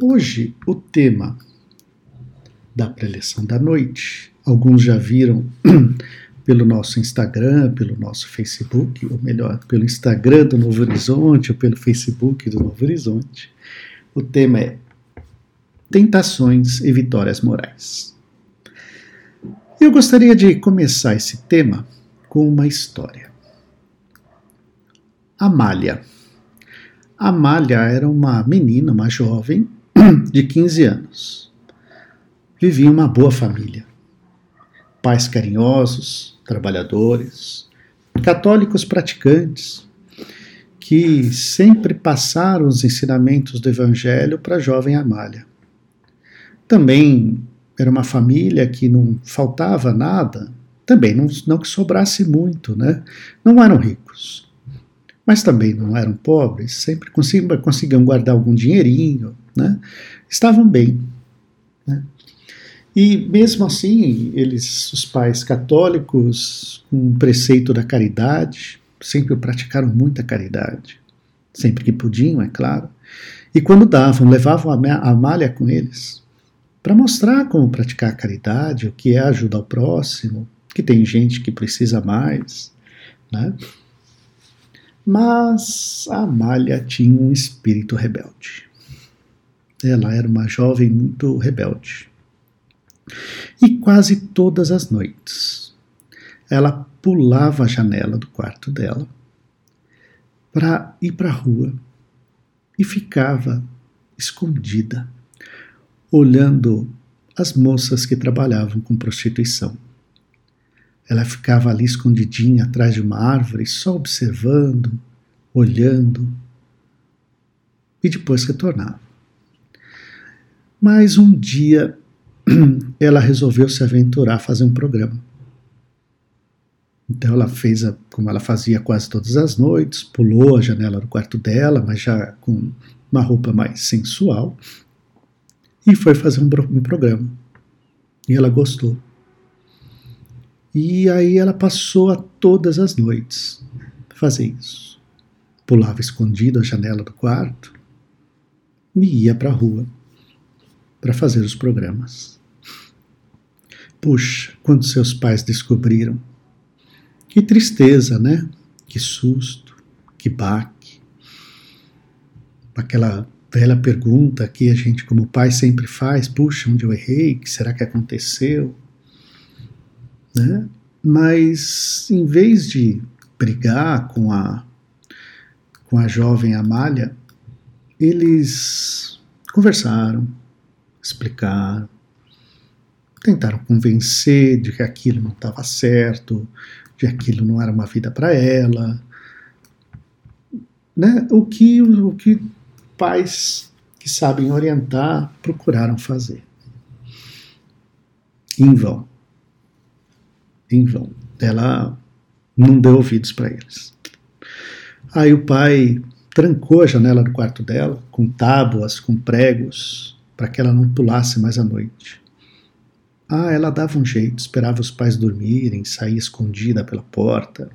Hoje, o tema da preleção da noite, alguns já viram pelo nosso Instagram, pelo nosso Facebook, ou melhor, pelo Instagram do Novo Horizonte ou pelo Facebook do Novo Horizonte. O tema é Tentações e Vitórias Morais. Eu gostaria de começar esse tema com uma história. Amália. Amália era uma menina, uma jovem de 15 anos. Vivia em uma boa família. Pais carinhosos, trabalhadores, católicos praticantes, que sempre passaram os ensinamentos do Evangelho para a jovem Amália. Também era uma família que não faltava nada, também não, não que sobrasse muito, né? Não eram ricos, mas também não eram pobres, sempre conseguiam, conseguiam guardar algum dinheirinho, né? Estavam bem. Né? E mesmo assim, eles, os pais católicos, com o preceito da caridade, sempre praticaram muita caridade, sempre que podiam, é claro. E quando davam, levavam a Amália com eles, para mostrar como praticar a caridade, o que é ajuda ao próximo, que tem gente que precisa mais, né? Mas a Amália tinha um espírito rebelde. Ela era uma jovem muito rebelde. E quase todas as noites ela pulava a janela do quarto dela para ir para a rua e ficava escondida, olhando as moças que trabalhavam com prostituição. Ela ficava ali escondidinha atrás de uma árvore, só observando, olhando, e depois retornava. Mas um dia ela resolveu se aventurar a fazer um programa. Então ela fez a, como ela fazia quase todas as noites, pulou a janela do quarto dela, mas já com uma roupa mais sensual, e foi fazer um, um programa. E ela gostou. E aí ela passou a todas as noites fazer isso. Pulava escondido a janela do quarto e ia para a rua para fazer os programas. Puxa, quando seus pais descobriram. Que tristeza, né? Que susto, que baque. Aquela velha pergunta que a gente, como pai, sempre faz: puxa, onde eu errei? O que será que aconteceu? Né? Mas em vez de brigar com a com a jovem Amália, eles conversaram, explicaram, tentaram convencer de que aquilo não estava certo, de que aquilo não era uma vida para ela, né? O que o que pais que sabem orientar procuraram fazer. Em vão em vão. Ela não deu ouvidos para eles. Aí o pai trancou a janela do quarto dela com tábuas, com pregos, para que ela não pulasse mais à noite. Ah, ela dava um jeito, esperava os pais dormirem, saía escondida pela porta.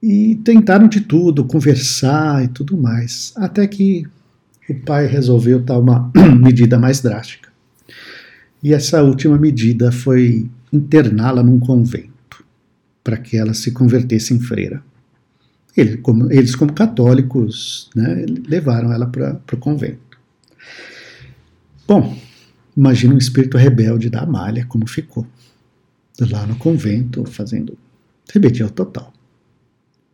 E tentaram de tudo, conversar e tudo mais, até que o pai resolveu dar uma medida mais drástica. E essa última medida foi interná-la num convento, para que ela se convertesse em freira. Ele, como, eles, como católicos, né, levaram ela para o convento. Bom, imagina um espírito rebelde da Amália como ficou. Lá no convento, fazendo rebeldia total.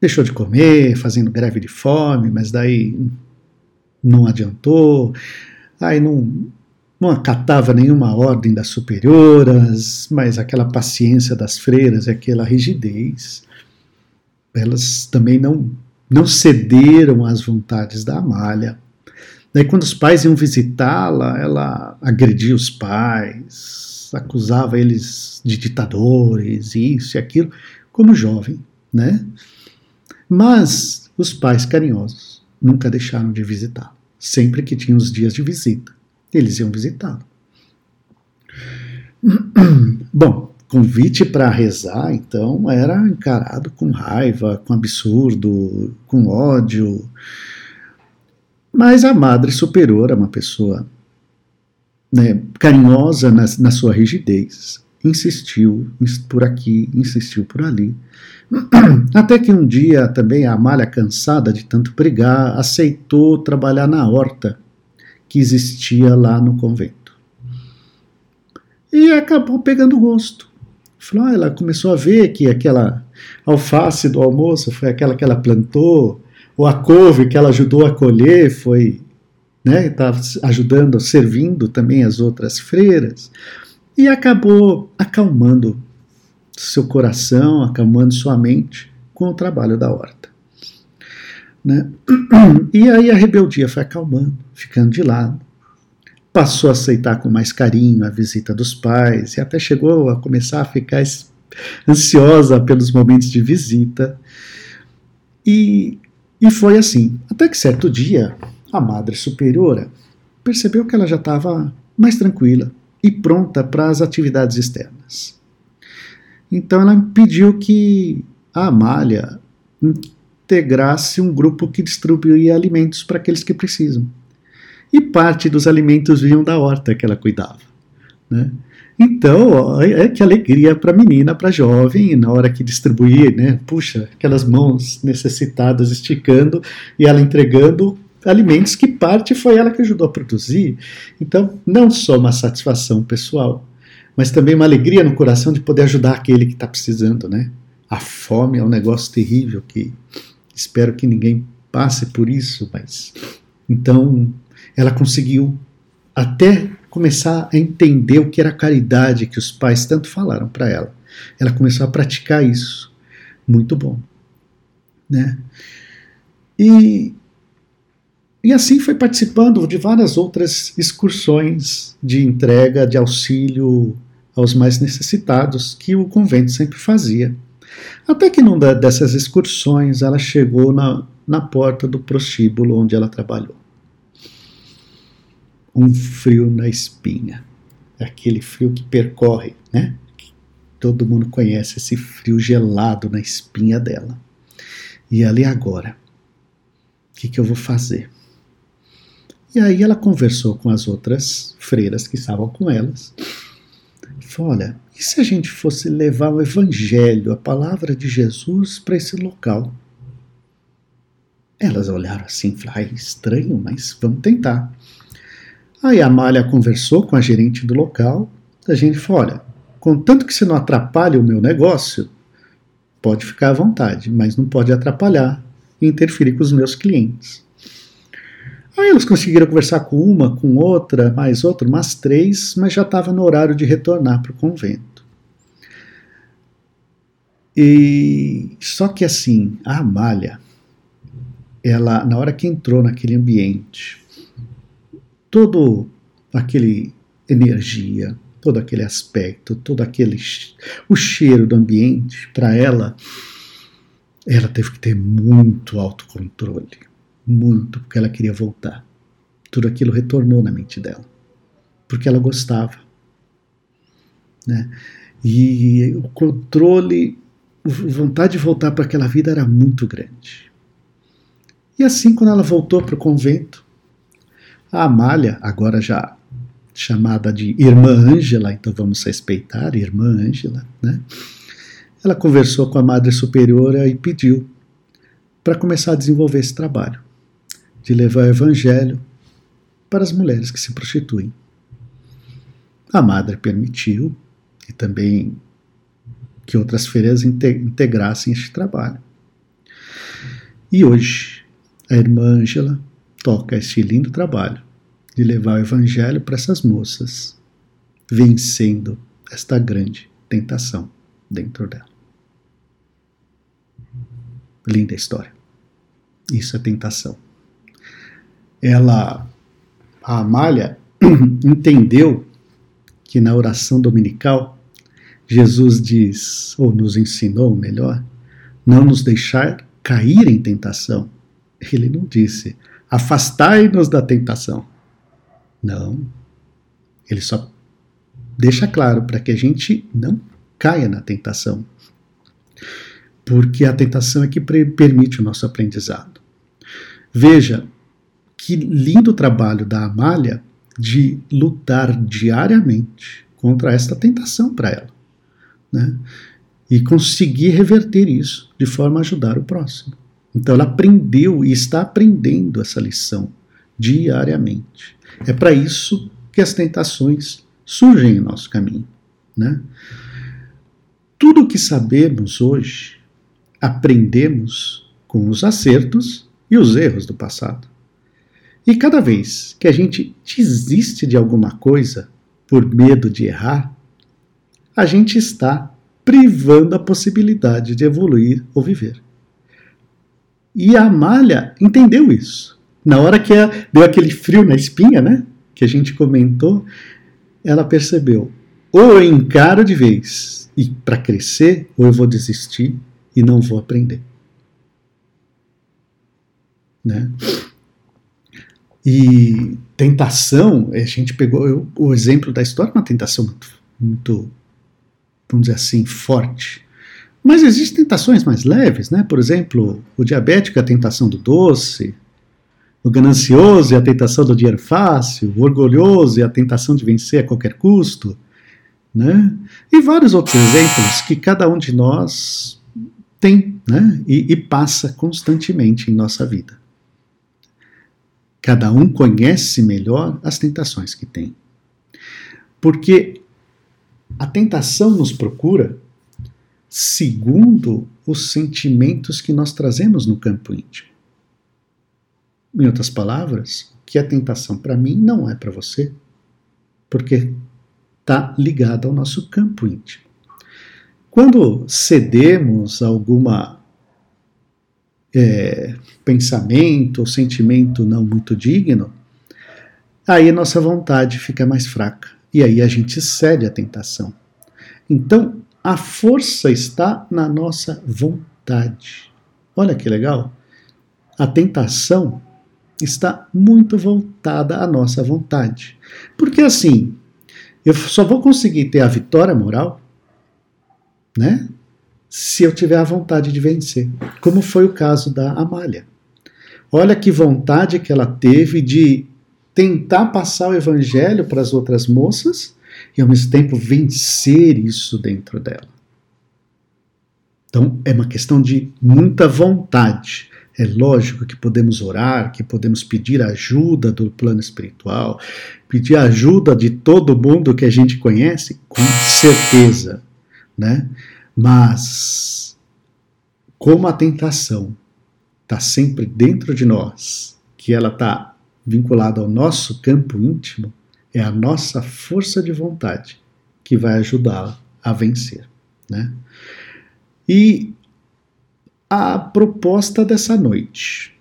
Deixou de comer, fazendo greve de fome, mas daí não adiantou. Aí não, não acatava nenhuma ordem das superioras, mas aquela paciência das freiras, aquela rigidez, elas também não, não cederam às vontades da Amália. Daí, quando os pais iam visitá-la, ela agredia os pais, acusava eles de ditadores, isso e aquilo, como jovem, né? Mas os pais carinhosos nunca deixaram de visitá-la, sempre que tinham os dias de visita eles iam visitá-lo. Bom, convite para rezar, então, era encarado com raiva, com absurdo, com ódio. Mas a madre superiora, uma pessoa né, carinhosa na, na sua rigidez, insistiu por aqui, insistiu por ali. Até que um dia também a Amália, cansada de tanto pregar, aceitou trabalhar na horta que existia lá no convento. E acabou pegando gosto. Ah, ela começou a ver que aquela alface do almoço foi aquela que ela plantou, ou a couve que ela ajudou a colher foi, né, estava ajudando, servindo também as outras freiras, e acabou acalmando seu coração, acalmando sua mente com o trabalho da horta. Né? E aí a rebeldia foi acalmando, ficando de lado. Passou a aceitar com mais carinho a visita dos pais e até chegou a começar a ficar ansiosa pelos momentos de visita. E e foi assim, até que certo dia, a Madre Superiora percebeu que ela já estava mais tranquila e pronta para as atividades externas. Então ela pediu que a Amália integrasse um grupo que distribuía alimentos para aqueles que precisam. E parte dos alimentos vinham da horta que ela cuidava. Né? Então, é que alegria para menina, para jovem, na hora que distribuir, né? Puxa, aquelas mãos necessitadas esticando e ela entregando alimentos que parte foi ela que ajudou a produzir. Então, não só uma satisfação pessoal, mas também uma alegria no coração de poder ajudar aquele que está precisando, né? A fome é um negócio terrível que espero que ninguém passe por isso, mas então ela conseguiu até começar a entender o que era caridade que os pais tanto falaram para ela. Ela começou a praticar isso. Muito bom. Né? E, e assim foi participando de várias outras excursões de entrega de auxílio aos mais necessitados que o convento sempre fazia. Até que numa dessas excursões ela chegou na, na porta do prostíbulo onde ela trabalhou um frio na espinha. É aquele frio que percorre, né? Todo mundo conhece esse frio gelado na espinha dela. E ali agora, o que, que eu vou fazer? E aí ela conversou com as outras freiras que estavam com elas. E falou: olha, e se a gente fosse levar o evangelho, a palavra de Jesus, para esse local? Elas olharam assim falaram: ah, estranho, mas vamos tentar. Aí a Amália conversou com a gerente do local. A gente falou: olha, contanto que você não atrapalhe o meu negócio, pode ficar à vontade, mas não pode atrapalhar e interferir com os meus clientes. Aí eles conseguiram conversar com uma, com outra, mais outra, umas três, mas já estava no horário de retornar para o convento. E só que assim, a Amália, ela na hora que entrou naquele ambiente, todo aquele energia, todo aquele aspecto, todo aquele o cheiro do ambiente para ela, ela teve que ter muito autocontrole, muito, porque ela queria voltar. Tudo aquilo retornou na mente dela, porque ela gostava, né? E o controle, vontade de voltar para aquela vida era muito grande. E assim, quando ela voltou para o convento, a Amália, agora já chamada de Irmã Ângela, então vamos respeitar Irmã Ângela, né? Ela conversou com a Madre Superiora e pediu para começar a desenvolver esse trabalho de levar o Evangelho para as mulheres que se prostituem. A Madre permitiu e também que outras freiras integrassem este trabalho. E hoje, a irmã Ângela toca este lindo trabalho de levar o Evangelho para essas moças, vencendo esta grande tentação dentro dela. Linda história. Isso é tentação. Ela, a Amália, entendeu que na oração dominical, Jesus diz, ou nos ensinou melhor, não nos deixar cair em tentação. Ele não disse, afastai-nos da tentação. Não. Ele só deixa claro para que a gente não caia na tentação. Porque a tentação é que permite o nosso aprendizado. Veja que lindo trabalho da Amália de lutar diariamente contra esta tentação para ela, né? E conseguir reverter isso de forma a ajudar o próximo. Então ela aprendeu e está aprendendo essa lição diariamente. É para isso que as tentações surgem em nosso caminho, né? Tudo o que sabemos hoje aprendemos com os acertos e os erros do passado. E cada vez que a gente desiste de alguma coisa por medo de errar, a gente está privando a possibilidade de evoluir ou viver. E a Amália entendeu isso. Na hora que deu aquele frio na espinha, né? Que a gente comentou, ela percebeu: ou eu encaro de vez e para crescer, ou eu vou desistir e não vou aprender. Né? E tentação, a gente pegou eu, o exemplo da história, uma tentação muito, muito, vamos dizer assim, forte. Mas existem tentações mais leves, né? Por exemplo, o diabético é a tentação do doce, o ganancioso é a tentação do dinheiro fácil, o orgulhoso é a tentação de vencer a qualquer custo, né? E vários outros exemplos que cada um de nós tem, né? E, e passa constantemente em nossa vida. Cada um conhece melhor as tentações que tem. Porque a tentação nos procura segundo os sentimentos que nós trazemos no campo íntimo. Em outras palavras, o que é tentação para mim não é para você, porque está ligado ao nosso campo íntimo. Quando cedemos a alguma é, pensamento ou sentimento não muito digno, aí nossa vontade fica mais fraca e aí a gente cede à tentação. Então, a força está na nossa vontade. Olha que legal. A tentação está muito voltada à nossa vontade. Porque assim, eu só vou conseguir ter a vitória moral, né? Se eu tiver a vontade de vencer, como foi o caso da Amália. Olha que vontade que ela teve de tentar passar o evangelho para as outras moças e ao mesmo tempo vencer isso dentro dela. Então é uma questão de muita vontade. É lógico que podemos orar, que podemos pedir ajuda do plano espiritual, pedir ajuda de todo mundo que a gente conhece, com certeza, né? Mas como a tentação está sempre dentro de nós, que ela está vinculada ao nosso campo íntimo, é a nossa força de vontade que vai ajudá-la a vencer. Né? E a proposta dessa noite,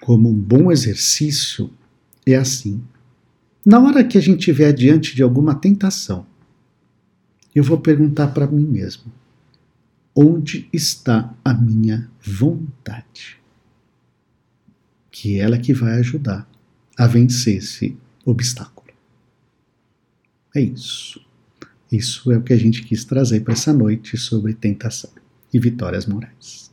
como um bom exercício, é assim. Na hora que a gente estiver diante de alguma tentação, eu vou perguntar para mim mesmo: onde está a minha vontade? Que é ela que vai ajudar a vencer esse obstáculo. É isso. Isso é o que a gente quis trazer para essa noite sobre tentação e vitórias morais.